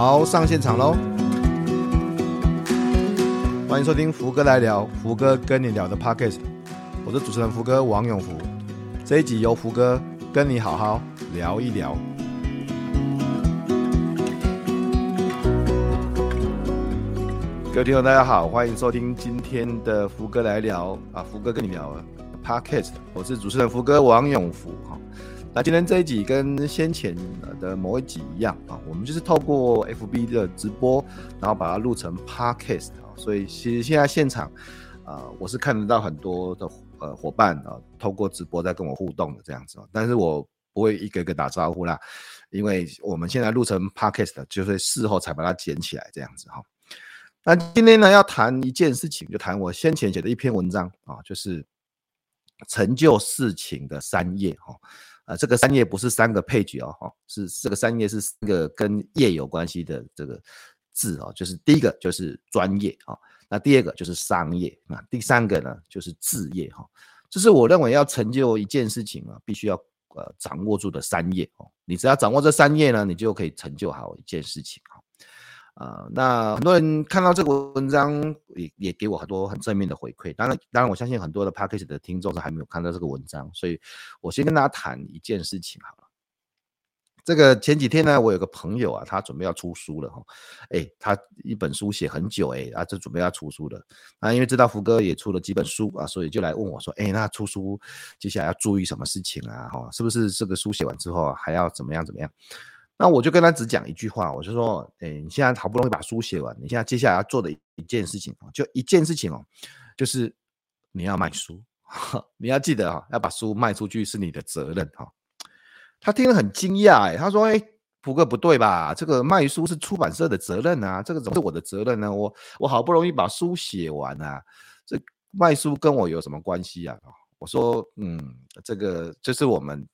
好，上现场喽！欢迎收听福哥来聊，福哥跟你聊的 Podcast，我是主持人福哥王永福。这一集由福哥跟你好好聊一聊。各位听众大家好，欢迎收听今天的福哥来聊啊，福哥跟你聊 Podcast，我是主持人福哥王永福哈。那今天这一集跟先前的某一集一样啊，我们就是透过 FB 的直播，然后把它录成 Podcast 啊，所以其实现在现场啊，我是看得到很多的呃伙伴啊，透过直播在跟我互动的这样子，但是我不会一个个打招呼啦，因为我们现在录成 Podcast，就是事后才把它剪起来这样子哈。那今天呢，要谈一件事情，就谈我先前写的一篇文章啊，就是成就事情的三页哈。啊，这个三页不是三个配角哦，哈，是这个三页是三个跟业有关系的这个字哦，就是第一个就是专业啊，那第二个就是商业，那第三个呢就是置业哈。这是我认为要成就一件事情啊，必须要呃掌握住的三业哦。你只要掌握这三业呢，你就可以成就好一件事情哈。啊、那很多人看到这个文章也也给我很多很正面的回馈。当然，当然我相信很多的 Podcast 的听众是还没有看到这个文章，所以我先跟大家谈一件事情好了。这个前几天呢，我有个朋友啊，他准备要出书了哈。哎，他一本书写很久哎，啊，就准备要出书了。那因为知道福哥也出了几本书啊，所以就来问我说，哎，那出书接下来要注意什么事情啊？哈，是不是这个书写完之后还要怎么样怎么样？那我就跟他只讲一句话，我就说，哎，你现在好不容易把书写完，你现在接下来要做的一件事情就一件事情哦，就是你要卖书，你要记得啊，要把书卖出去是你的责任哈。他听了很惊讶，他说，哎，福哥不对吧？这个卖书是出版社的责任啊，这个怎么是我的责任呢？我我好不容易把书写完啊，这卖书跟我有什么关系啊？我说，嗯，这个就是我们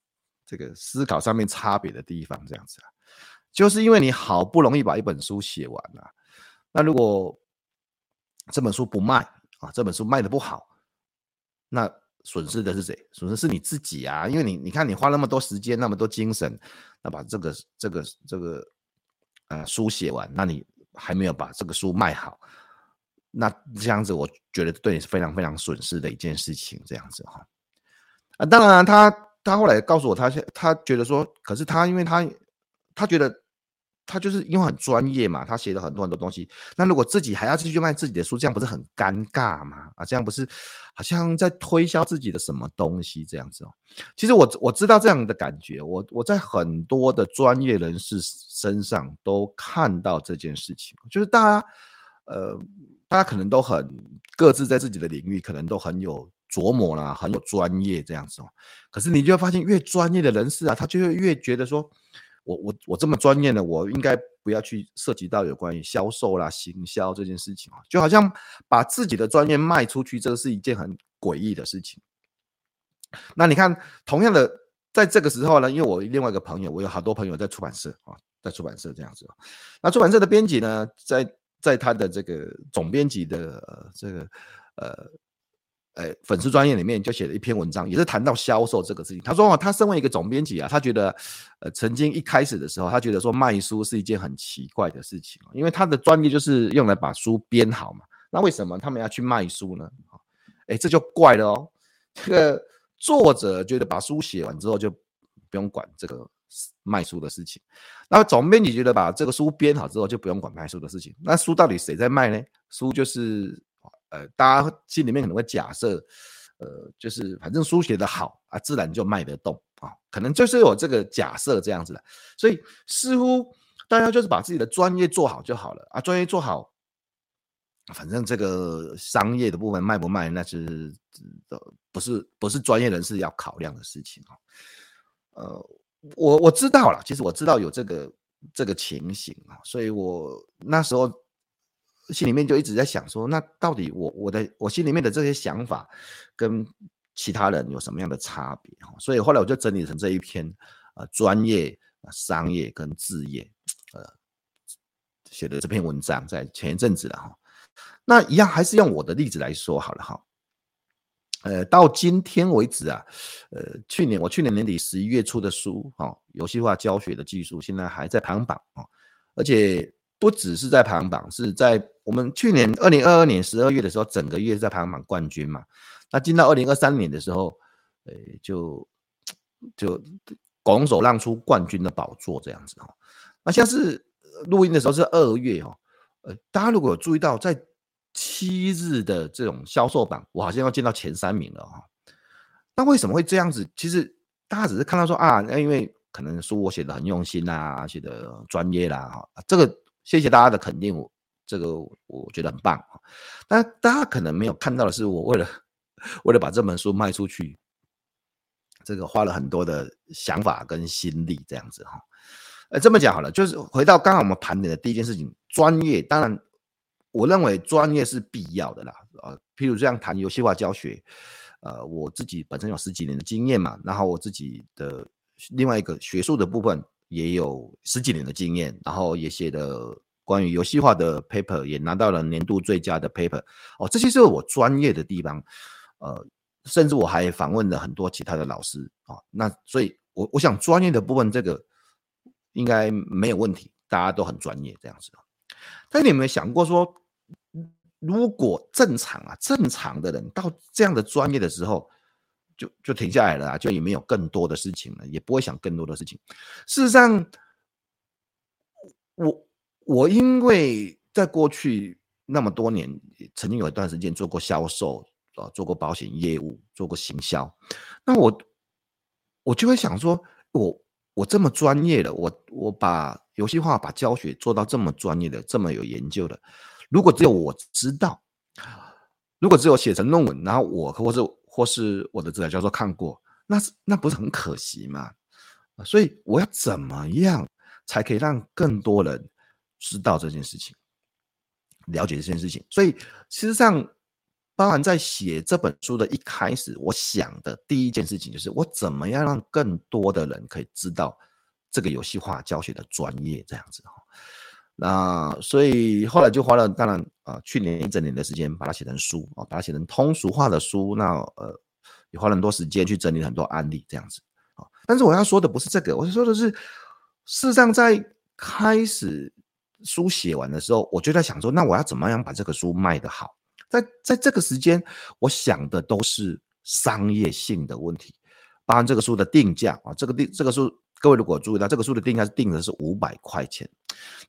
这个思考上面差别的地方，这样子啊。就是因为你好不容易把一本书写完了，那如果这本书不卖啊，这本书卖得不好，那损失的是谁？损失是你自己啊！因为你你看你花那么多时间，那么多精神，那把这个这个这个呃书写完，那你还没有把这个书卖好，那这样子我觉得对你是非常非常损失的一件事情，这样子哈。啊，当然他他后来告诉我，他他觉得说，可是他因为他他觉得。他就是因为很专业嘛，他写了很多很多东西。那如果自己还要继续卖自己的书，这样不是很尴尬吗？啊，这样不是好像在推销自己的什么东西这样子哦。其实我我知道这样的感觉，我我在很多的专业人士身上都看到这件事情，就是大家呃，大家可能都很各自在自己的领域，可能都很有琢磨啦，很有专业这样子哦。可是你就会发现，越专业的人士啊，他就会越觉得说。我我我这么专业的，我应该不要去涉及到有关于销售啦、行销这件事情啊，就好像把自己的专业卖出去，这是一件很诡异的事情。那你看，同样的，在这个时候呢，因为我另外一个朋友，我有好多朋友在出版社啊，在出版社这样子。那出版社的编辑呢，在在他的这个总编辑的、这个呃。呃，粉丝专业里面就写了一篇文章，也是谈到销售这个事情。他说哦，他身为一个总编辑啊，他觉得，呃，曾经一开始的时候，他觉得说卖书是一件很奇怪的事情，因为他的专业就是用来把书编好嘛。那为什么他们要去卖书呢？哎，这就怪了哦。这个作者觉得把书写完之后就不用管这个卖书的事情，那总编辑觉得把这个书编好之后就不用管卖书的事情。那书到底谁在卖呢？书就是。呃，大家心里面可能会假设，呃，就是反正书写得好啊，自然就卖得动啊，可能就是有这个假设这样子的，所以似乎大家就是把自己的专业做好就好了啊，专业做好，反正这个商业的部分卖不卖，那是不是不是专业人士要考量的事情啊。呃，我我知道了，其实我知道有这个这个情形啊，所以我那时候。心里面就一直在想说，那到底我我的我心里面的这些想法跟其他人有什么样的差别哈？所以后来我就整理成这一篇呃专业、商业跟置业呃写的这篇文章，在前一阵子了哈。那一样还是用我的例子来说好了哈。呃，到今天为止啊，呃，去年我去年年底十一月出的书哈，游戏化教学的技术现在还在排行榜啊。而且不只是在排行榜，是在我们去年二零二二年十二月的时候，整个月在排行榜冠军嘛。那进到二零二三年的时候，呃，就就拱手让出冠军的宝座这样子哈。那像是录音的时候是二月哦，呃，大家如果有注意到，在七日的这种销售榜，我好像要进到前三名了哈。那为什么会这样子？其实大家只是看到说啊，那因为可能书我写的很用心啊，写的专业啦哈。这个谢谢大家的肯定，我这个我觉得很棒。但大家可能没有看到的是，我为了为了把这本书卖出去，这个花了很多的想法跟心力这样子哈。呃，这么讲好了，就是回到刚刚我们盘点的第一件事情，专业。当然，我认为专业是必要的啦。啊，譬如这样谈游戏化教学。呃，我自己本身有十几年的经验嘛，然后我自己的另外一个学术的部分也有十几年的经验，然后也写的关于游戏化的 paper，也拿到了年度最佳的 paper。哦，这些是我专业的地方。呃，甚至我还访问了很多其他的老师啊、那所以我，我想专业的部分这个应该没有问题，大家都很专业这样子。但你有没有想过说？如果正常啊，正常的人到这样的专业的时候，就就停下来了啊，就也没有更多的事情了，也不会想更多的事情。事实上，我我因为在过去那么多年，曾经有一段时间做过销售啊，做过保险业务，做过行销，那我我就会想说，我我这么专业的，我我把游戏化、把教学做到这么专业的，这么有研究的。如果只有我知道，如果只有写成论文，然后我或者或是我的指导教授看过，那是那不是很可惜吗？所以我要怎么样才可以让更多人知道这件事情，了解这件事情？所以事实上，包含在写这本书的一开始，我想的第一件事情就是我怎么样让更多的人可以知道这个游戏化教学的专业，这样子哈。那所以后来就花了，当然啊，去年一整年的时间把它写成书啊，把它写成通俗化的书。那呃，也花了很多时间去整理很多案例这样子啊。但是我要说的不是这个，我是说的是，事实上在开始书写完的时候，我就在想说，那我要怎么样把这个书卖得好？在在这个时间，我想的都是商业性的问题，包含这个书的定价啊，这个定这个书。各位如果注意到这个书的定价是定的是五百块钱，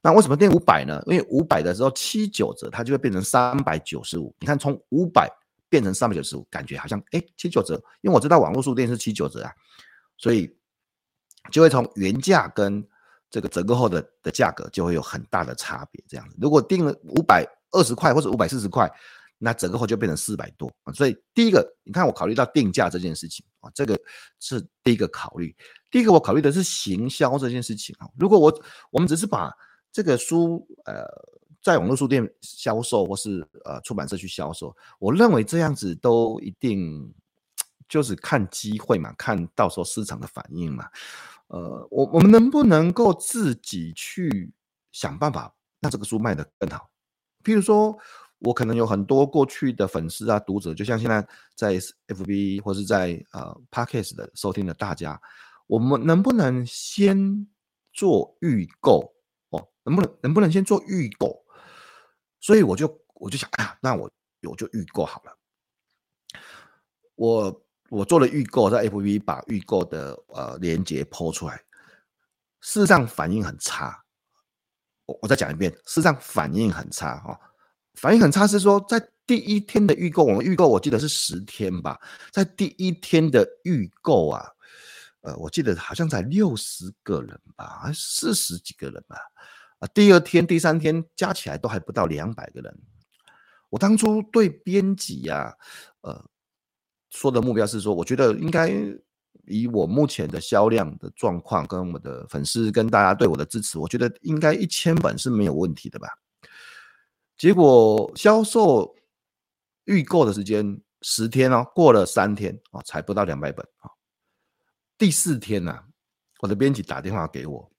那为什么定五百呢？因为五百的时候七九折，它就会变成三百九十五。你看从五百变成三百九十五，感觉好像哎七九折，因为我知道网络书店是七九折啊，所以就会从原价跟这个折扣后的的价格就会有很大的差别。这样子，如果定了五百二十块或者五百四十块。那折扣后就变成四百多，所以第一个，你看我考虑到定价这件事情啊，这个是第一个考虑。第一个我考虑的是行销这件事情啊，如果我我们只是把这个书呃在网络书店销售或是呃出版社去销售，我认为这样子都一定就是看机会嘛，看到时候市场的反应嘛。呃，我我们能不能够自己去想办法让这个书卖得更好？譬如说。我可能有很多过去的粉丝啊、读者，就像现在在 FB 或是在呃 Podcast 的收听的大家，我们能不能先做预购哦？能不能能不能先做预购？所以我就我就想啊，那我我就预购好了。我我做了预购，在 FB 把预购的呃链接抛出来，事实上反应很差。我我再讲一遍，事实上反应很差哈。反应很差，是说在第一天的预购，我们预购我记得是十天吧，在第一天的预购啊，呃，我记得好像才六十个人吧，四十几个人吧，啊，第二天、第三天加起来都还不到两百个人。我当初对编辑呀，呃，说的目标是说，我觉得应该以我目前的销量的状况，跟我的粉丝跟大家对我的支持，我觉得应该一千本是没有问题的吧。结果销售预购的时间十天哦，过了三天哦，才不到两百本啊。第四天呢，我的编辑打电话给我，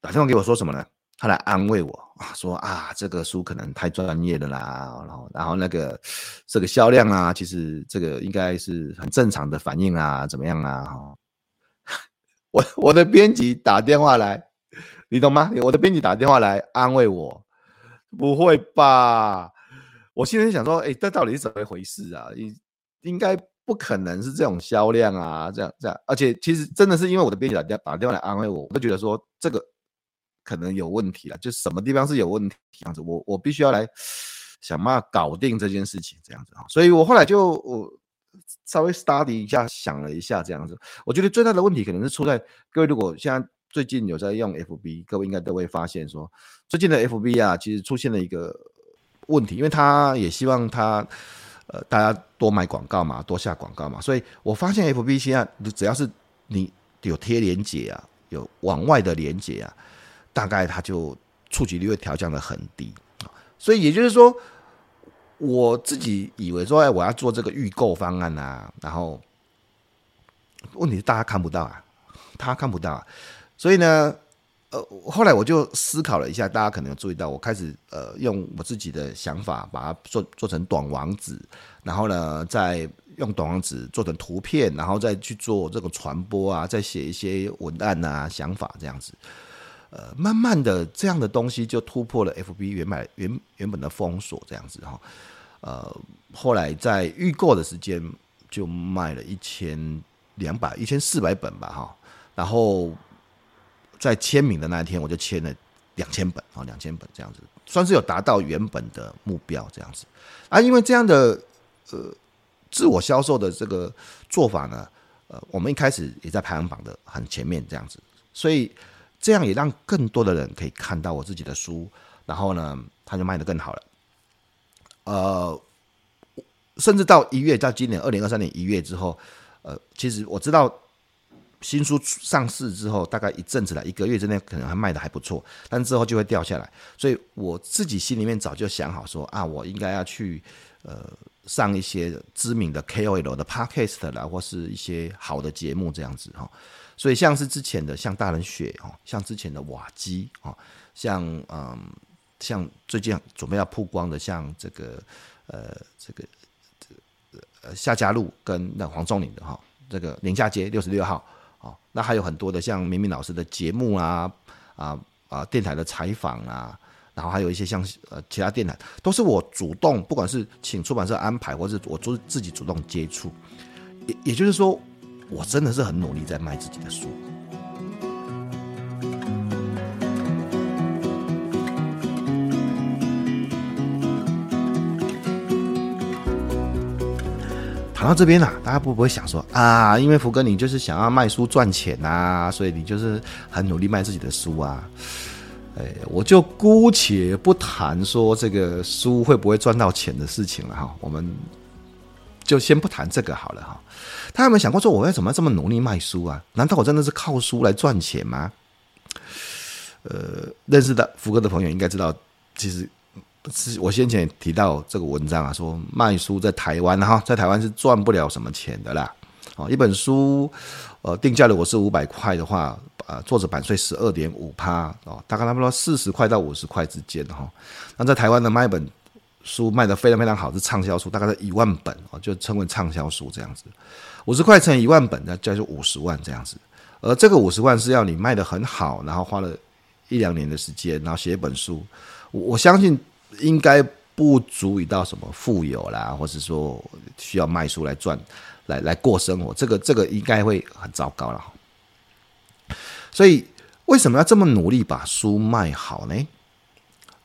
打电话给我说什么呢？他来安慰我啊，说啊，这个书可能太专业的啦，然后然后那个这个销量啊，其实这个应该是很正常的反应啊，怎么样啊？我我的编辑打电话来你懂吗？我的编辑打电话来安慰我，不会吧？我现在想说，哎，这到底是怎么回事啊？应应该不可能是这种销量啊，这样这样。而且其实真的是因为我的编辑打电打电话来安慰我，我就觉得说这个可能有问题了，就什么地方是有问题这样子，我我必须要来想办法搞定这件事情这样子啊。所以我后来就我稍微 study 一下，想了一下这样子，我觉得最大的问题可能是出在各位如果现在最近有在用 FB，各位应该都会发现说，最近的 FB 啊，其实出现了一个。问题，因为他也希望他，呃，大家多买广告嘛，多下广告嘛，所以我发现 FB 现在只要是你有贴连接啊，有往外的连接啊，大概它就触及率会调降得很低，所以也就是说，我自己以为说，哎，我要做这个预购方案啊，然后问题是大家看不到啊，他看不到啊，所以呢。呃，后来我就思考了一下，大家可能有注意到，我开始呃用我自己的想法把它做做成短网址，然后呢再用短网址做成图片，然后再去做这个传播啊，再写一些文案啊、想法这样子。呃，慢慢的这样的东西就突破了 FB 原本原原本的封锁这样子哈。呃，后来在预购的时间就卖了一千两百、一千四百本吧哈，然后。在签名的那一天，我就签了两千本啊，两千本这样子，算是有达到原本的目标这样子啊。因为这样的呃自我销售的这个做法呢，呃，我们一开始也在排行榜的很前面这样子，所以这样也让更多的人可以看到我自己的书，然后呢，它就卖得更好了。呃，甚至到一月，到今年二零二三年一月之后，呃，其实我知道。新书上市之后，大概一阵子了，一个月之内可能还卖的还不错，但之后就会掉下来。所以我自己心里面早就想好说啊，我应该要去呃上一些知名的 KOL 的 Podcast 啦，或是一些好的节目这样子哈。所以像是之前的像大人学哈，像之前的瓦基哈，像嗯像最近准备要曝光的像这个呃这个呃夏嘉璐跟那黄宗领的哈，这个宁夏街六十六号。那还有很多的像明明老师的节目啊，啊啊电台的采访啊，然后还有一些像呃其他电台，都是我主动，不管是请出版社安排，或是我做自己主动接触，也也就是说，我真的是很努力在卖自己的书。然后这边呢、大家会不会想说啊？因为福哥你就是想要卖书赚钱啊，所以你就是很努力卖自己的书啊。哎，我就姑且不谈说这个书会不会赚到钱的事情了哈，我们就先不谈这个好了哈。他有没有想过说，我为什么要这么努力卖书啊？难道我真的是靠书来赚钱吗？呃，认识的福哥的朋友应该知道，其实。我先前也提到这个文章啊，说卖书在台湾哈，在台湾是赚不了什么钱的啦。哦，一本书，呃，定价如果是五百块的话，呃，作者版税十二点五趴哦，大概差不多四十块到五十块之间哈。那在台湾呢，卖一本书卖得非常非常好，是畅销书，大概是一万本哦，就称为畅销书这样子。五十块乘一万本，那叫做五十万这样子。而这个五十万是要你卖得很好，然后花了一两年的时间，然后写一本书，我相信。应该不足以到什么富有啦，或是说需要卖书来赚，来来过生活，这个这个应该会很糟糕了。所以为什么要这么努力把书卖好呢？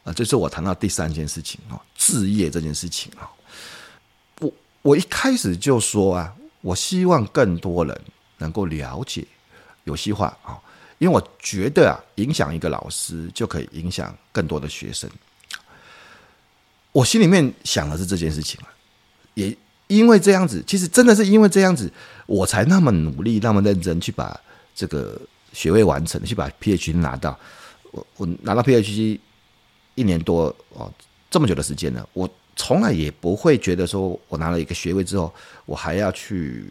啊，这是我谈到第三件事情啊，置业这件事情啊。我我一开始就说啊，我希望更多人能够了解游戏化啊，因为我觉得啊，影响一个老师就可以影响更多的学生。我心里面想的是这件事情，也因为这样子，其实真的是因为这样子，我才那么努力、那么认真去把这个学位完成，去把 PhD 拿到。我我拿到 PhD 一年多哦，这么久的时间了，我从来也不会觉得说我拿了一个学位之后，我还要去，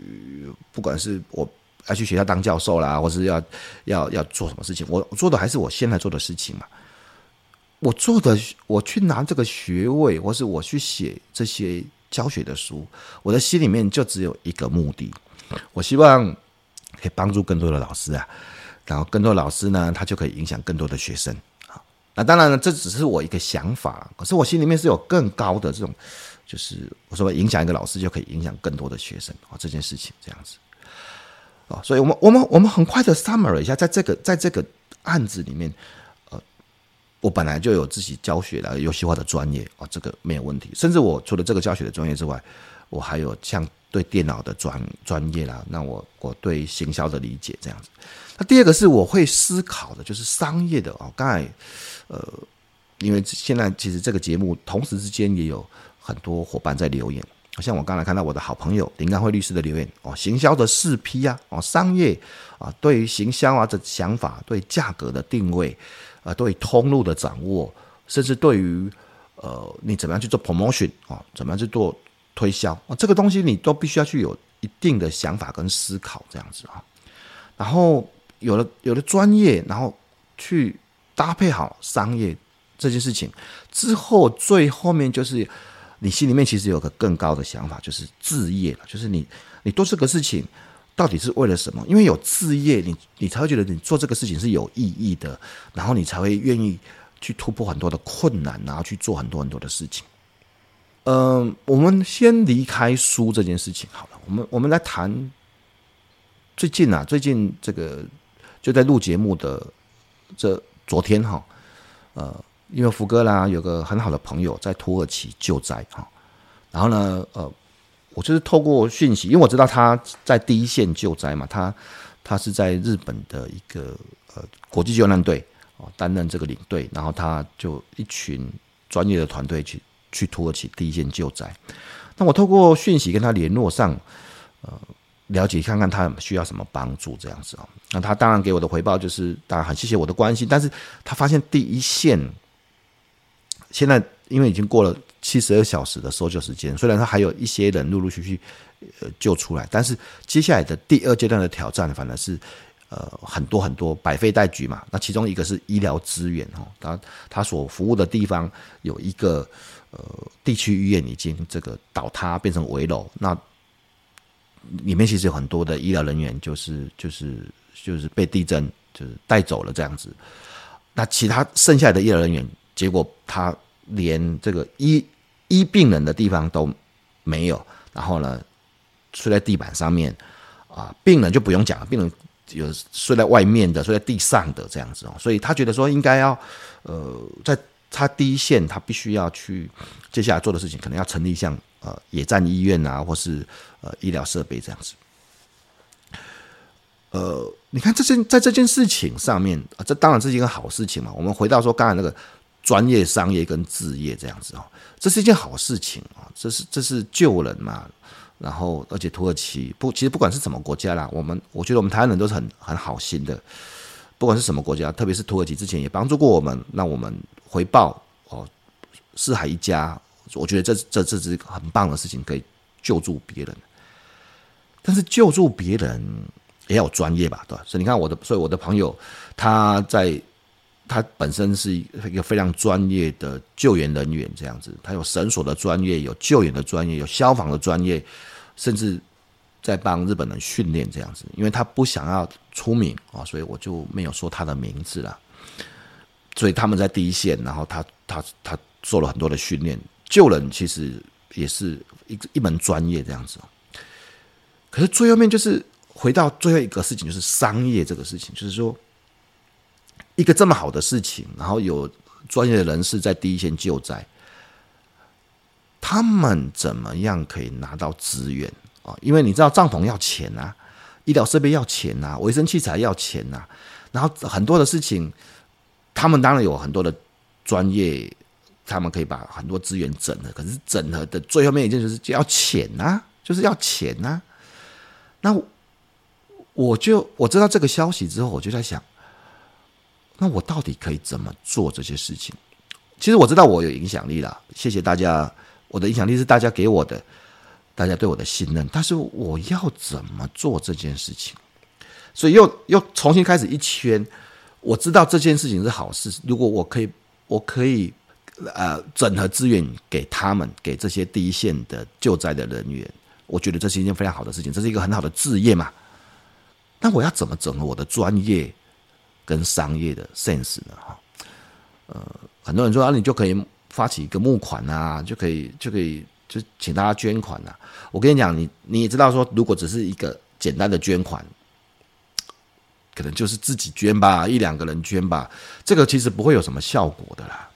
不管是我要去学校当教授啦，或是要要要做什么事情，我做的还是我现在做的事情嘛。我做的，我去拿这个学位，或是我去写这些教学的书，我的心里面就只有一个目的，我希望可以帮助更多的老师啊，然后更多老师呢，他就可以影响更多的学生啊。那当然了，这只是我一个想法，可是我心里面是有更高的这种，就是我说影响一个老师就可以影响更多的学生啊，这件事情这样子啊。所以我们我们我们很快的 summary 一下，在这个在这个案子里面，我本来就有自己教学的游戏化的专业啊，这个没有问题。甚至我除了这个教学的专业之外，我还有像。对电脑的专专业啦，那我我对行销的理解这样子。那第二个是我会思考的，就是商业的哦。刚才呃，因为现在其实这个节目同时之间也有很多伙伴在留言，像我刚才看到我的好朋友林刚辉律师的留言哦，行销的四 P 啊，哦，商业啊，对于行销啊的想法，对价格的定位啊，对通路的掌握，甚至对于呃你怎么样去做 promotion 啊，怎么样去做。推销啊，这个东西你都必须要去有一定的想法跟思考，这样子啊。然后有了有了专业，然后去搭配好商业这件事情之后，最后面就是你心里面其实有个更高的想法，就是置业了。就是你你做这个事情到底是为了什么？因为有置业，你你才会觉得你做这个事情是有意义的，然后你才会愿意去突破很多的困难，然后去做很多很多的事情。嗯、我们先离开书这件事情好了。我们我们来谈最近啊，最近这个就在录节目的这昨天哈，呃，因为福哥啦有个很好的朋友在土耳其救灾哈，然后呢，呃，我就是透过讯息，因为我知道他在第一线救灾嘛，他他是在日本的一个呃国际救难队哦担任这个领队，然后他就一群专业的团队去。去土耳其第一线救灾，那我透过讯息跟他联络上，呃，了解看看他需要什么帮助这样子哦。那他当然给我的回报就是，当然很谢谢我的关心，但是他发现第一线现在因为已经过了七十二小时的搜救时间，虽然他还有一些人陆陆续续呃救出来，但是接下来的第二阶段的挑战反而是。呃，很多很多百废待举嘛。那其中一个是医疗资源哦，他他所服务的地方有一个呃地区医院已经这个倒塌变成危楼，那里面其实有很多的医疗人员就是就是就是被地震就是带走了这样子。那其他剩下的医疗人员，结果他连这个医医病人的地方都没有，然后呢睡在地板上面啊，病人就不用讲了，病人。有睡在外面的，睡在地上的这样子哦，所以他觉得说应该要，呃，在他第一线，他必须要去接下来做的事情，可能要成立像呃野战医院啊，或是呃医疗设备这样子。呃，你看这件在这件事情上面，这当然是一个好事情嘛。我们回到说刚才那个专业、商业跟置业这样子哦，这是一件好事情啊，这是这是救人嘛。然后，而且土耳其不，其实不管是什么国家啦，我们我觉得我们台湾人都是很很好心的，不管是什么国家，特别是土耳其之前也帮助过我们，那我们回报哦，四海一家，我觉得这这这是很棒的事情，可以救助别人。但是救助别人也要有专业吧，对吧？所以你看我的，所以我的朋友他在。他本身是一个非常专业的救援人员，这样子，他有绳索的专业，有救援的专业，有消防的专业，甚至在帮日本人训练这样子。因为他不想要出名啊，所以我就没有说他的名字了。所以他们在第一线，然后他他他做了很多的训练，救人其实也是一一门专业这样子。可是最后面就是回到最后一个事情，就是商业这个事情，就是说。一个这么好的事情，然后有专业的人士在第一线救灾，他们怎么样可以拿到资源啊？因为你知道帐篷要钱啊，医疗设备要钱啊，卫生器材要钱啊，然后很多的事情，他们当然有很多的专业，他们可以把很多资源整合，可是整合的最后面一件就是要钱啊，就是要钱啊。那我就我知道这个消息之后，我就在想。那我到底可以怎么做这些事情？其实我知道我有影响力了，谢谢大家，我的影响力是大家给我的，大家对我的信任。但是我要怎么做这件事情？所以又又重新开始一圈。我知道这件事情是好事，如果我可以，我可以呃整合资源给他们，给这些第一线的救灾的人员，我觉得这是一件非常好的事情，这是一个很好的志业嘛。那我要怎么整合我的专业？跟商业的 sense 呢？哈，呃，很多人说啊，你就可以发起一个募款啊，就可以就可以就请大家捐款啊。我跟你讲，你你也知道说，如果只是一个简单的捐款，可能就是自己捐吧，一两个人捐吧，这个其实不会有什么效果的啦。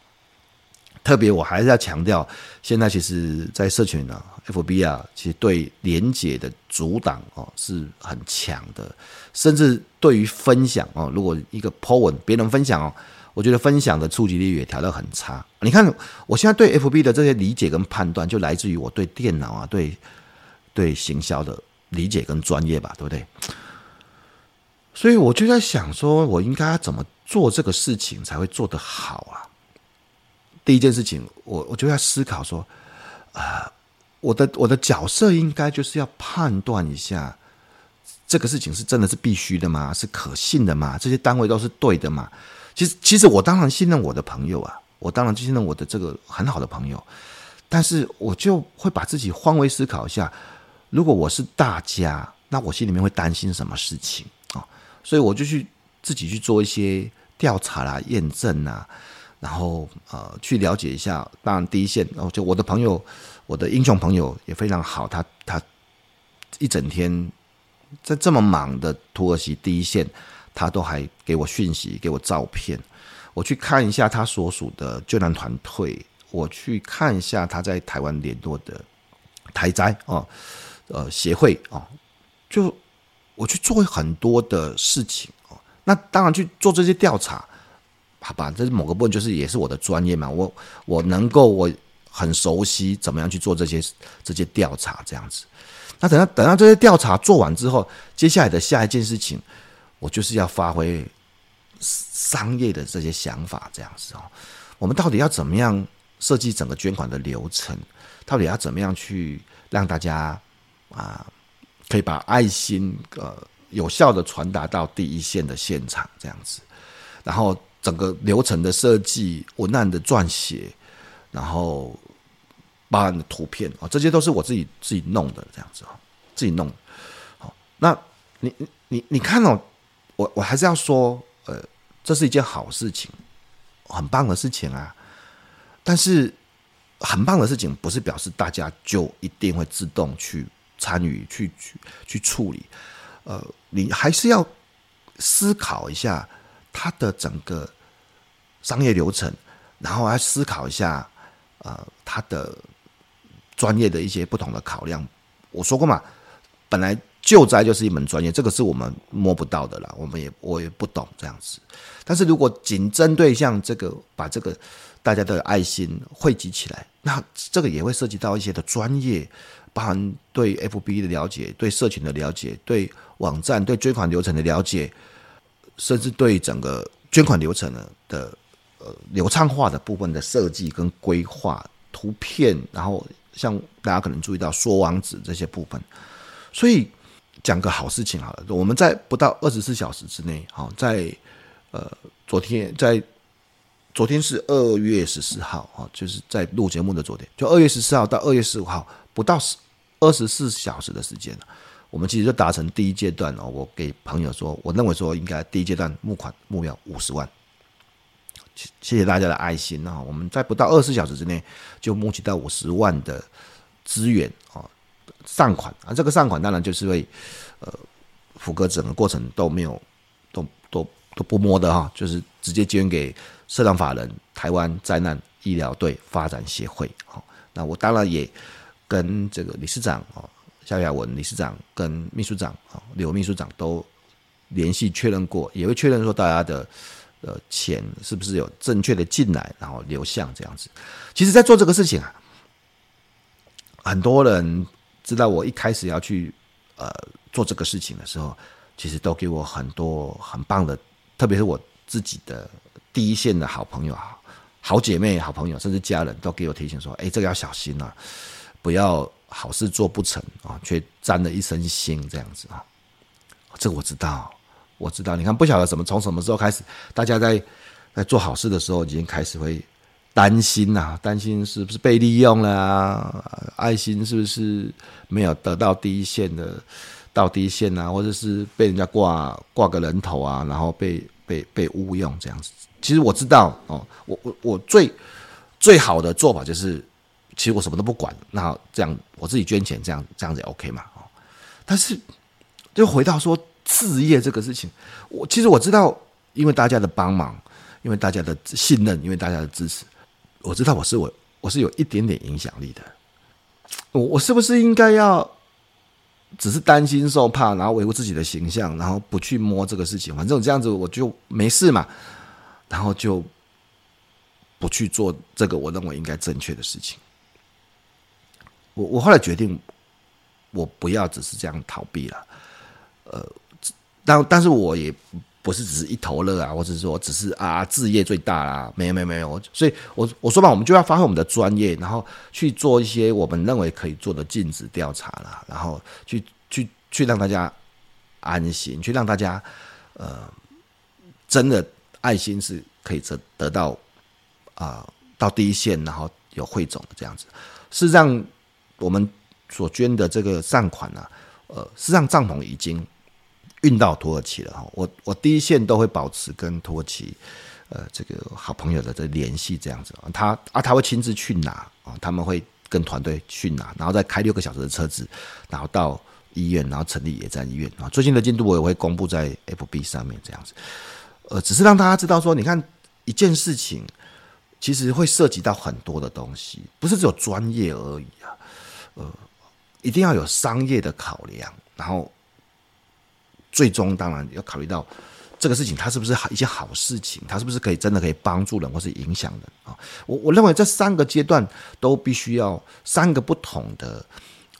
特别我还是要强调，现在其实，在社群呢，FB 啊，其实对连结的阻挡哦是很强的，甚至对于分享哦，如果一个 po 文别人分享哦，我觉得分享的触及率也调得很差。你看，我现在对 FB 的这些理解跟判断，就来自于我对电脑啊，对对行销的理解跟专业吧，对不对？所以我就在想说，我应该怎么做这个事情才会做得好啊？第一件事情，我我就要思考说，啊、呃，我的我的角色应该就是要判断一下，这个事情是真的是必须的吗？是可信的吗？这些单位都是对的吗？其实，其实我当然信任我的朋友啊，我当然就信任我的这个很好的朋友，但是我就会把自己换位思考一下，如果我是大家，那我心里面会担心什么事情啊、所以我就去自己去做一些调查啦、验证啊。然后呃，去了解一下，当然第一线，哦就我的朋友，我的英雄朋友也非常好，他他一整天在这么忙的土耳其第一线，他都还给我讯息，给我照片，我去看一下他所属的救难团队，我去看一下他在台湾联络的台灾哦，呃协会哦，就我去做很多的事情哦，那当然去做这些调查。好吧，这是某个部分，就是也是我的专业嘛。我我能够，我很熟悉怎么样去做这些这些调查，这样子。那等到等到这些调查做完之后，接下来的下一件事情，我就是要发挥商业的这些想法，这样子哦。我们到底要怎么样设计整个捐款的流程？到底要怎么样去让大家啊，可以把爱心呃有效的传达到第一线的现场，这样子，然后。整个流程的设计、文案的撰写，然后包含的图片啊，这些都是我自己自己弄的，这样子啊，自己弄。好，那你你你你看哦，我我还是要说，呃，这是一件好事情，很棒的事情啊。但是很棒的事情不是表示大家就一定会自动去参与、去去去处理。呃，你还是要思考一下。它的整个商业流程，然后来思考一下，呃，它的专业的一些不同的考量。我说过嘛，本来救灾就是一门专业，这个是我们摸不到的啦，我们也我也不懂这样子。但是如果仅针对像这个，把这个大家的爱心汇集起来，那这个也会涉及到一些的专业，包含对 FB 的了解、对社群的了解、对网站、对追款流程的了解。甚至对整个捐款流程呢的呃流畅化的部分的设计跟规划图片，然后像大家可能注意到说网址这些部分，所以讲个好事情好了，我们在不到二十四小时之内，好，在呃昨天在昨天是二月十四号啊，就是在录节目的昨天，就二月十四号到二月十五号不到十二十四小时的时间。我们其实就达成第一阶段哦，我给朋友说，我认为说应该第一阶段募款目标五十万，谢谢大家的爱心啊！我们在不到二十四小时之内就募集到五十万的资源啊，善款啊，这个善款当然就是为呃福哥整个过程都没有都都都不摸的哈，就是直接捐给社长法人台湾灾难医疗队发展协会。好，那我当然也跟这个理事长啊。萧亚文理事长跟秘书长啊，刘秘书长都联系确认过，也会确认说大家的呃钱是不是有正确的进来，然后流向这样子。其实，在做这个事情啊，很多人知道我一开始要去呃做这个事情的时候，其实都给我很多很棒的，特别是我自己的第一线的好朋友啊、好姐妹、好朋友，甚至家人都给我提醒说：“哎，这个要小心啊，不要。”好事做不成啊，却沾了一身腥，这样子啊，这个我知道，我知道。你看，不晓得什么，从什么时候开始，大家在在做好事的时候，已经开始会担心呐，担心是不是被利用了啊？爱心是不是没有得到第一线的到第一线啊？或者是被人家挂挂个人头啊，然后被被被误用这样子。其实我知道哦，我我我最最好的做法就是，其实我什么都不管，那这样我自己捐钱，这样这样子也 OK 嘛哦。但是就回到说置业这个事情，我其实我知道，因为大家的帮忙，因为大家的信任，因为大家的支持，我知道我是我我是有一点点影响力的。我我是不是应该要？只是担心受怕，然后维护自己的形象，然后不去摸这个事情。反正这样子我就没事嘛，然后就不去做这个我认为应该正确的事情。我我后来决定，我不要只是这样逃避了。呃，但但是我也不是只是一头热啊，或者是说只是啊置业最大啦，没有没有没有。所以我我说吧，我们就要发挥我们的专业，然后去做一些我们认为可以做的尽职调查啦，然后去去去让大家安心，去让大家呃真的爱心是可以得得到啊、到第一线，然后有汇总的这样子。事实上，我们所捐的这个善款呢、啊，呃，事实上帐篷已经。运到土耳其了哈，我我第一线都会保持跟土耳其，呃，这个好朋友的这联系这样子啊，他啊他会亲自去拿啊，他们会跟团队去拿，然后再开六个小时的车子，然后到医院，然后成立野战医院啊。最近的进度我也会公布在 FB 上面这样子，呃，只是让大家知道说，你看一件事情其实会涉及到很多的东西，不是只有专业而已啊，呃，一定要有商业的考量，然后。最终当然要考虑到这个事情，它是不是好一件好事情？它是不是可以真的可以帮助人或是影响人啊？我我认为这三个阶段都必须要三个不同的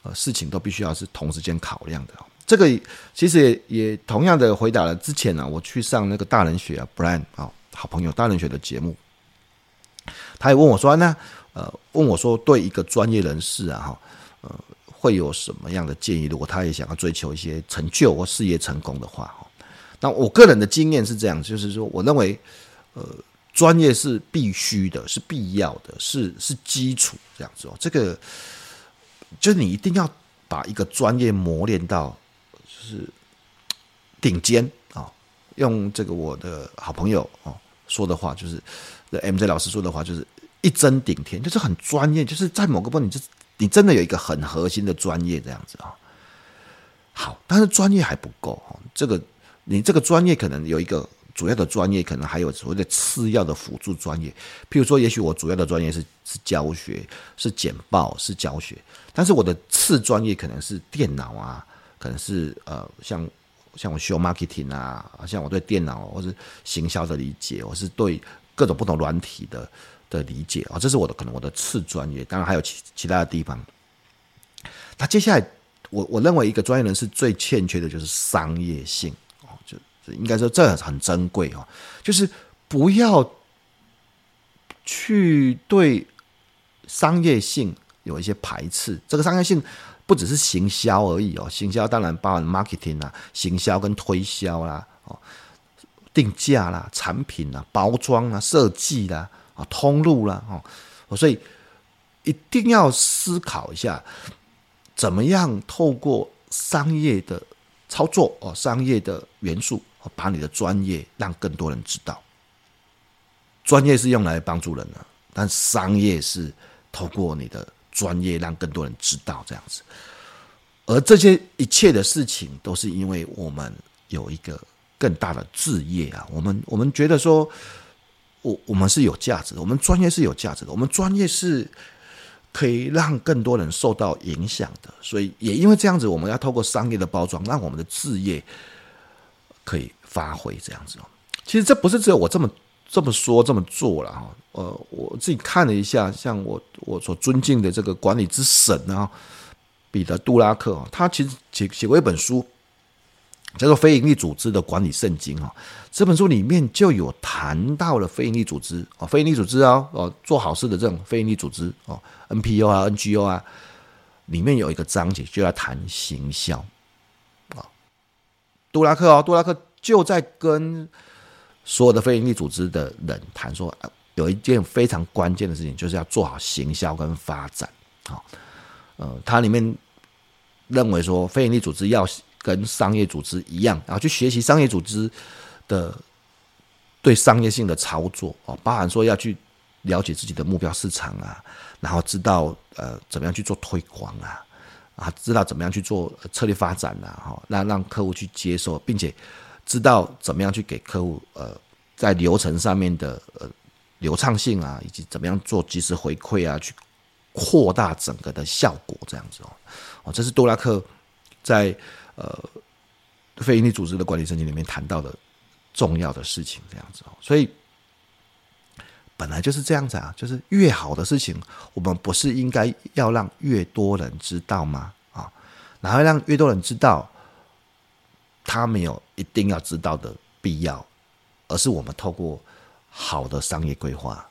呃事情都必须要是同时间考量的。这个其实也也同样的回答了之前呢、啊，我去上那个大人学啊，Brian 啊，好朋友大人学的节目，他也问我说：“那呃，问我说对一个专业人士啊，哈，呃。”会有什么样的建议？如果他也想要追求一些成就或事业成功的话，那我个人的经验是这样，就是说，我认为，呃，专业是必须的，是必要的，是是基础这样子哦。这个就是你一定要把一个专业磨练到就是顶尖啊。用这个我的好朋友哦说的话，就是 MZ 老师说的话，就是一针顶天，就是很专业，就是在某个部分你就。你真的有一个很核心的专业这样子啊，好，但是专业还不够。这个你这个专业可能有一个主要的专业，可能还有所谓的次要的辅助专业。譬如说，也许我主要的专业是是教学，是简报，是教学，但是我的次专业可能是电脑啊，可能是呃像像我修 marketing 啊，像我对电脑或是行销的理解，我是对各种不同软体的。的理解啊，这是我的可能我的次专业，当然还有其其他的地方。那接下来，我我认为一个专业人士最欠缺的就是商业性哦，就应该说这很珍贵哦，就是不要去对商业性有一些排斥。这个商业性不只是行销而已哦，行销当然包含 marketing 啊，行销跟推销啦，哦，定价啦，产品啦，包装啦，设计啦。啊，通路啦哦，所以一定要思考一下，怎么样透过商业的操作哦，商业的元素，把你的专业让更多人知道。专业是用来帮助人的，但商业是透过你的专业让更多人知道这样子。而这些一切的事情，都是因为我们有一个更大的置业啊，我们我们觉得说。我我们是有价值的，我们专业是有价值的，我们专业是可以让更多人受到影响的，所以也因为这样子，我们要透过商业的包装，让我们的置业可以发挥这样子哦。其实这不是只有我这么这么说这么做了哈，呃，我自己看了一下，像我我所尊敬的这个管理之神啊，彼得·杜拉克，他其实写写过一本书。叫做非营利组织的管理圣经啊，这本书里面就有谈到了非营利组织哦，非营利组织啊，哦，做好事的这种非营利组织哦，NPO 啊，NGO 啊，里面有一个章节就要谈行销啊。杜拉克哦，杜拉克就在跟所有的非营利组织的人谈说，有一件非常关键的事情，就是要做好行销跟发展啊。呃，他里面认为说，非营利组织要。跟商业组织一样，然后去学习商业组织的对商业性的操作哦，包含说要去了解自己的目标市场啊，然后知道呃怎么样去做推广啊，啊知道怎么样去做策略发展啊，哈，那让客户去接受，并且知道怎么样去给客户呃在流程上面的呃流畅性啊，以及怎么样做及时回馈啊，去扩大整个的效果这样子哦，哦，这是多拉克在呃非营利组织的管理圣经里面谈到的。重要的事情这样子哦，所以本来就是这样子啊，就是越好的事情，我们不是应该要让越多人知道吗？啊，然后让越多人知道，他没有一定要知道的必要，而是我们透过好的商业规划，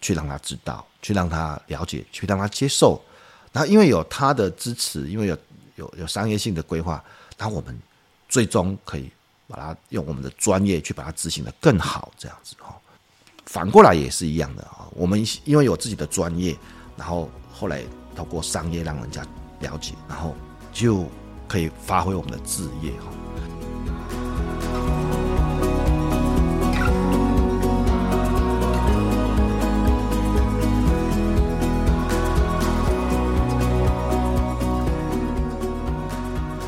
去让他知道，去让他了解，去让他接受。然后因为有他的支持，因为有有有商业性的规划，那我们最终可以。把它用我们的专业去把它执行的更好，这样子哈。反过来也是一样的啊。我们因为有自己的专业，然后后来透过商业让人家了解，然后就可以发挥我们的职业哈。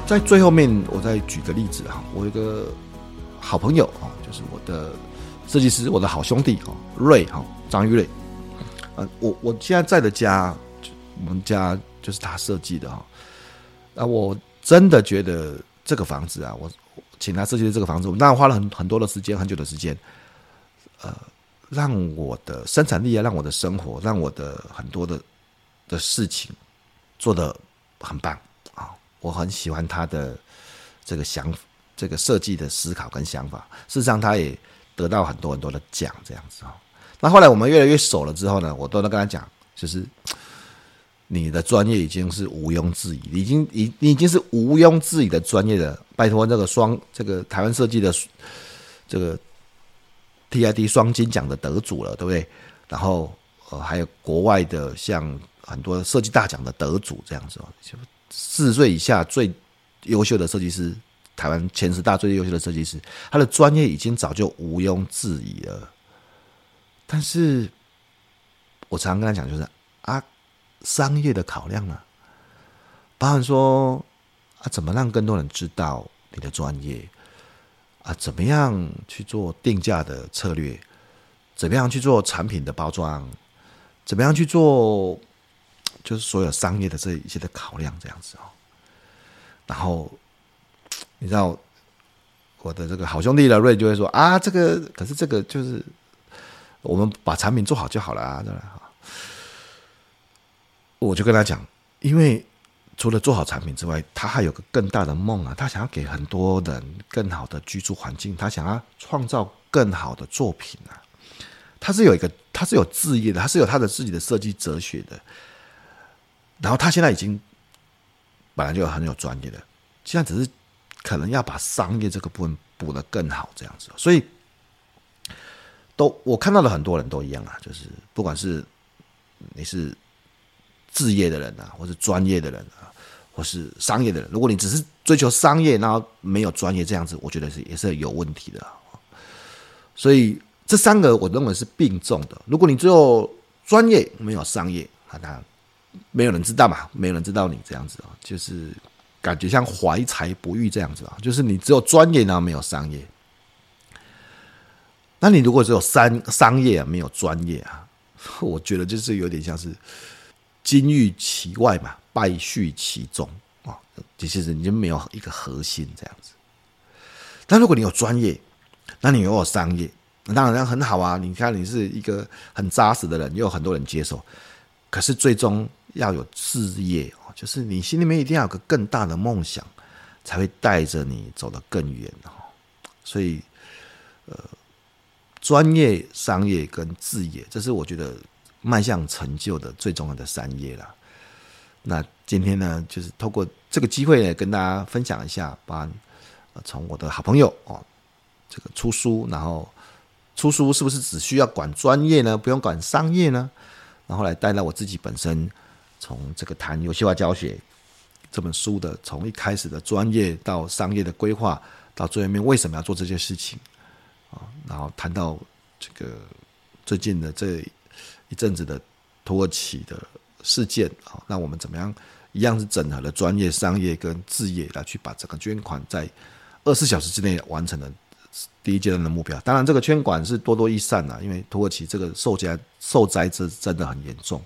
在最后面，我再举个例子哈，我有个好朋友啊，就是我的设计师，我的好兄弟哈，瑞哈，张玉瑞，呃，我我现在在的家，我们家就是他设计的哈，啊，我真的觉得这个房子啊，我请他设计的这个房子，我们当然花了很很多的时间，很久的时间，呃，让我的生产力啊，让我的生活，让我的很多的的事情做得很棒。我很喜欢他的这个想，这个设计的思考跟想法。事实上，他也得到很多很多的奖，这样子哈。那后来我们越来越熟了之后呢，我都能跟他讲，就是你的专业已经是毋庸置疑，已经已你已经是毋庸置疑的专业的。拜托这个双这个台湾设计的这个 TID 双金奖的得主了，对不对？然后呃还有国外的像很多设计大奖的得主这样子哦。四十岁以下最优秀的设计师，台湾前十大最优秀的设计师，他的专业已经早就毋庸置疑了。但是，我常常跟他讲，就是啊，商业的考量呢，包含说啊，怎么让更多人知道你的专业啊，怎么样去做定价的策略，怎么样去做产品的包装，怎么样去做。就是所有商业的这一些的考量这样子哦，然后你知道我的这个好兄弟的瑞就会说啊，这个可是这个就是我们把产品做好就好了啊，对吧？我就跟他讲，因为除了做好产品之外，他还有个更大的梦啊，他想要给很多人更好的居住环境，他想要创造更好的作品啊，他是有一个，他是有志业的，他是有他的自己的设计哲学的。然后他现在已经本来就很有专业的，现在只是可能要把商业这个部分补得更好，这样子。所以都我看到的很多人都一样啊，就是不管是你是置业的人啊，或是专业的人啊，或是商业的人，如果你只是追求商业，然后没有专业这样子，我觉得是也是有问题的。所以这三个我认为是并重的。如果你只有专业没有商业，那当然。没有人知道嘛，没有人知道你这样子啊，就是感觉像怀才不遇这样子啊，就是你只有专业，然后没有商业。那你如果只有商商业啊，没有专业啊，我觉得就是有点像是金玉其外嘛，败絮其中啊，其实你就没有一个核心这样子。但如果你有专业，那你又有商业，那当然很好啊。你看你是一个很扎实的人，又有很多人接受，可是最终。要有志业哦，就是你心里面一定要有个更大的梦想，才会带着你走得更远哦。所以，呃，专业、商业跟志业，这是我觉得迈向成就的最重要的三业啦。那今天呢，就是透过这个机会呢，跟大家分享一下，把从我的好朋友哦，这个出书，然后出书是不是只需要管专业呢？不用管商业呢？然后来带到我自己本身。从这个谈游戏化教学这本书的，从一开始的专业到商业的规划，到最后面为什么要做这件事情，啊，然后谈到这个最近的这一阵子的土耳其的事件啊，那我们怎么样一样是整合了专业、商业跟志业来去把这个捐款在二十四小时之内完成了第一阶段的目标。当然，这个捐款是多多益善啊，因为土耳其这个受灾受灾这真的很严重。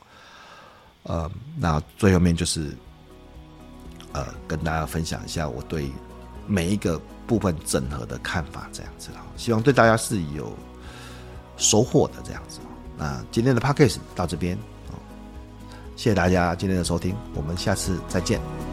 呃，那最后面就是呃，跟大家分享一下我对每一个部分整合的看法，这样子，希望对大家是有收获的这样子。那今天的 p a c k a g e 到这边，谢谢大家今天的收听，我们下次再见。